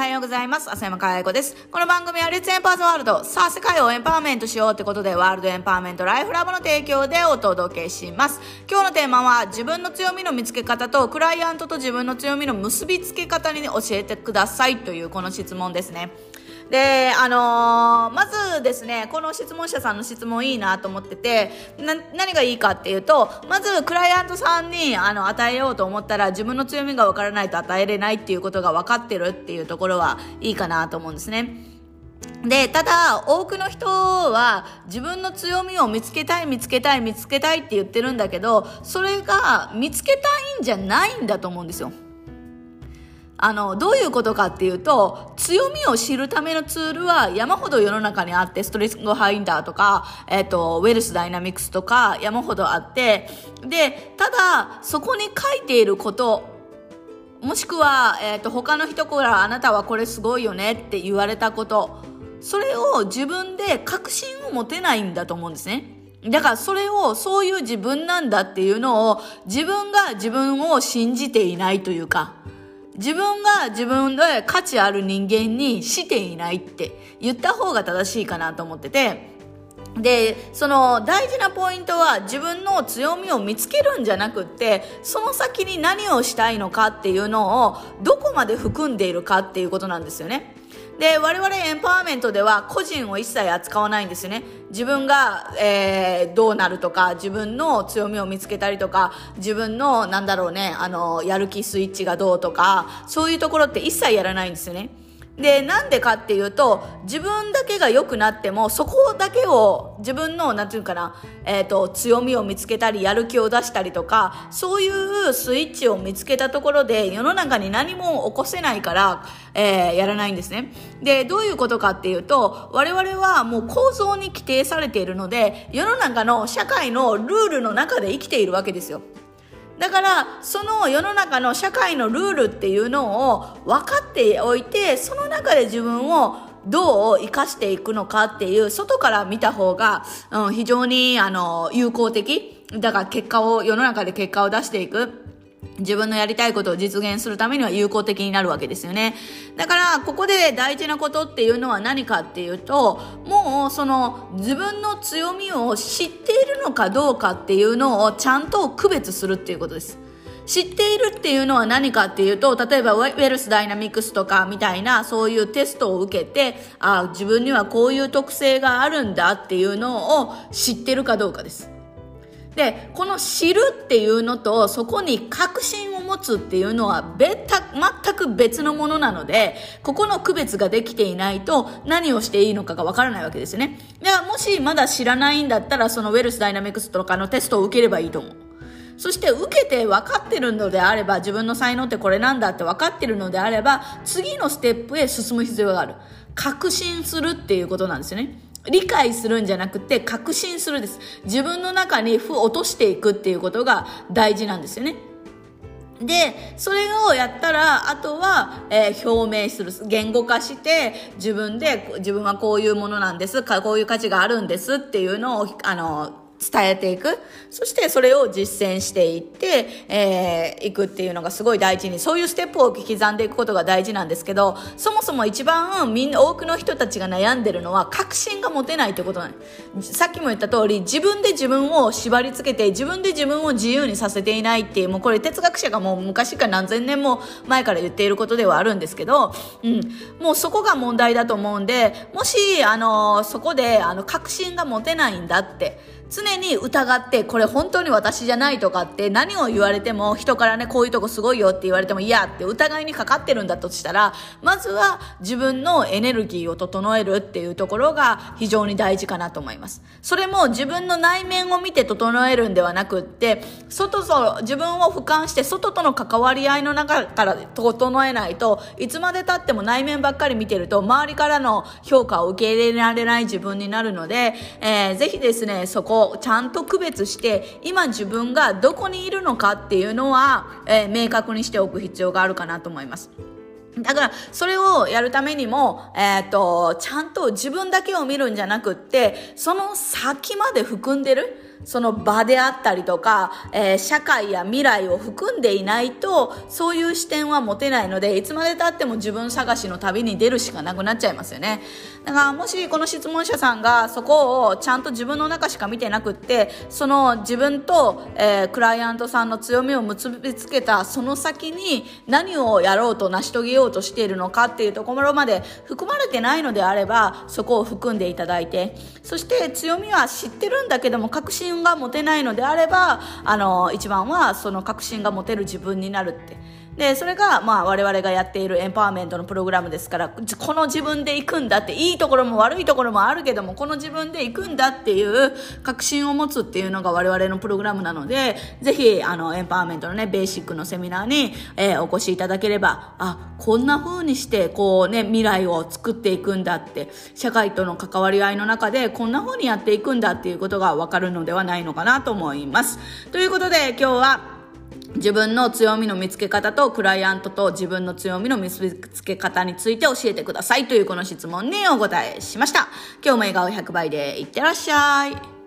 はようございます。浅山かや子です。この番組は、レッツエンパーズワールド、さあ世界をエンパワーメントしようってことで、ワールドエンパワーメントライフラボの提供でお届けします。今日のテーマは、自分の強みの見つけ方と、クライアントと自分の強みの結びつけ方に教えてくださいというこの質問ですね。で、あのー、まずですね、この質問者さんの質問いいなと思ってて、何がいいかっていうと、まず、クライアントさんに、あの、与えようと思ったら、自分の強みがわからないと与えれないっていうことが分かってるっていうところはいいかなと思うんですね。で、ただ、多くの人は自分の強みを見つけたい、見つけたい、見つけたいって言ってるんだけど、それが見つけたいんじゃないんだと思うんですよ。あの、どういうことかっていうと、強みを知るためのツールは山ほど世の中にあって、ストレスゴハインダーとか、えっ、ー、と、ウェルスダイナミクスとか山ほどあって、で、ただ、そこに書いていること、もしくは、えっ、ー、と、他の人からあなたはこれすごいよねって言われたこと、それを自分で確信を持てないんだと思うんですね。だからそれを、そういう自分なんだっていうのを、自分が自分を信じていないというか、自分が自分で価値ある人間にしていないって言った方が正しいかなと思ってて、で、その大事なポイントは自分の強みを見つけるんじゃなくって、その先に何をしたいのかっていうのをどこまで含んでいるかっていうことなんですよね。で、我々エンパワーメントでは個人を一切扱わないんですよね。自分が、えー、どうなるとか、自分の強みを見つけたりとか、自分の、なんだろうね、あの、やる気スイッチがどうとか、そういうところって一切やらないんですよね。で、なんでかっていうと、自分だけが良くなっても、そこだけを自分の、なんていうかな、えっ、ー、と、強みを見つけたり、やる気を出したりとか、そういうスイッチを見つけたところで、世の中に何も起こせないから、えー、やらないんですね。で、どういうことかっていうと、我々はもう構造に規定されているので、世の中の社会のルールの中で生きているわけですよ。だからその世の中の社会のルールっていうのを分かっておいてその中で自分をどう生かしていくのかっていう外から見た方が、うん、非常にあの有効的。だから結果を世の中で結果を出していく。自分のやりたいことを実現するためには有効的になるわけですよね。だから、ここで大事なことっていうのは何かっていうと、もうその自分の強みを知っているのかどうかっていうのをちゃんと区別するっていうことです。知っているっていうのは何かっていうと、例えばウェルスダイナミクスとかみたいなそういうテストを受けて、あ自分にはこういう特性があるんだっていうのを知ってるかどうかです。で、この知るっていうのと、そこに確信を持つっていうのは別、全く別のものなので、ここの区別ができていないと何をしていいのかがわからないわけですよね。だからもしまだ知らないんだったら、そのウェルスダイナミクスとかのテストを受ければいいと思う。そして受けて分かってるのであれば、自分の才能ってこれなんだって分かってるのであれば、次のステップへ進む必要がある。確信するっていうことなんですよね。理解するんじゃなくて確信するです。自分の中に負を落としていくっていうことが大事なんですよね。で、それをやったら、あとは、えー、表明する。言語化して、自分で、自分はこういうものなんです。こういう価値があるんですっていうのを、あの、伝えていく。そしてそれを実践していって、えー、いくっていうのがすごい大事に、そういうステップを刻んでいくことが大事なんですけど、そもそも一番みんな多くの人たちが悩んでるのは確信が持てないってことなんさっきも言った通り、自分で自分を縛り付けて、自分で自分を自由にさせていないっていう、もうこれ哲学者がもう昔から何千年も前から言っていることではあるんですけど、うん、もうそこが問題だと思うんで、もし、あの、そこで、あの、確信が持てないんだって、常に疑って、これ本当に私じゃないとかって何を言われても人からね、こういうとこすごいよって言われても嫌って疑いにかかってるんだとしたら、まずは自分のエネルギーを整えるっていうところが非常に大事かなと思います。それも自分の内面を見て整えるんではなくって、外と自分を俯瞰して外との関わり合いの中から整えないといつまで経っても内面ばっかり見てると周りからの評価を受け入れられない自分になるので、えー、ぜひですね、そこをちゃんと区別して今自分がどこにいるのかっていうのは、えー、明確にしておく必要があるかなと思います。だから、それをやるためにも、えっ、ー、と、ちゃんと自分だけを見るんじゃなくって、その先まで含んでる。その場であったりとか、えー、社会や未来を含んでいないと、そういう視点は持てないので、いつまで経っても自分探しの旅に出るしかなくなっちゃいますよね。だからもしこの質問者さんがそこをちゃんと自分の中しか見てなくって、その自分と、えー、クライアントさんの強みを結びつけたその先に何をやろうと成し遂げようとしているのかっていうところまで含まれてないのであれば、そこを含んでいただいて、そして強みは知ってるんだけども確信信が持てないのであれば、あの、一番はその確信が持てる自分になるって。で、それが、まあ、我々がやっているエンパワーメントのプログラムですから、この自分で行くんだって、いいところも悪いところもあるけども、この自分で行くんだっていう確信を持つっていうのが我々のプログラムなので、ぜひ、あの、エンパワーメントのね、ベーシックのセミナーに、えー、お越しいただければ、あ、こんな風にして、こうね、未来を作っていくんだって、社会との関わり合いの中で、こんな風にやっていくんだっていうことがわかるのではないのかなと思います。ということで、今日は、自分の強みの見つけ方とクライアントと自分の強みの見つけ方について教えてくださいというこの質問にお答えしました。今日も笑顔100倍でいってらっしゃい。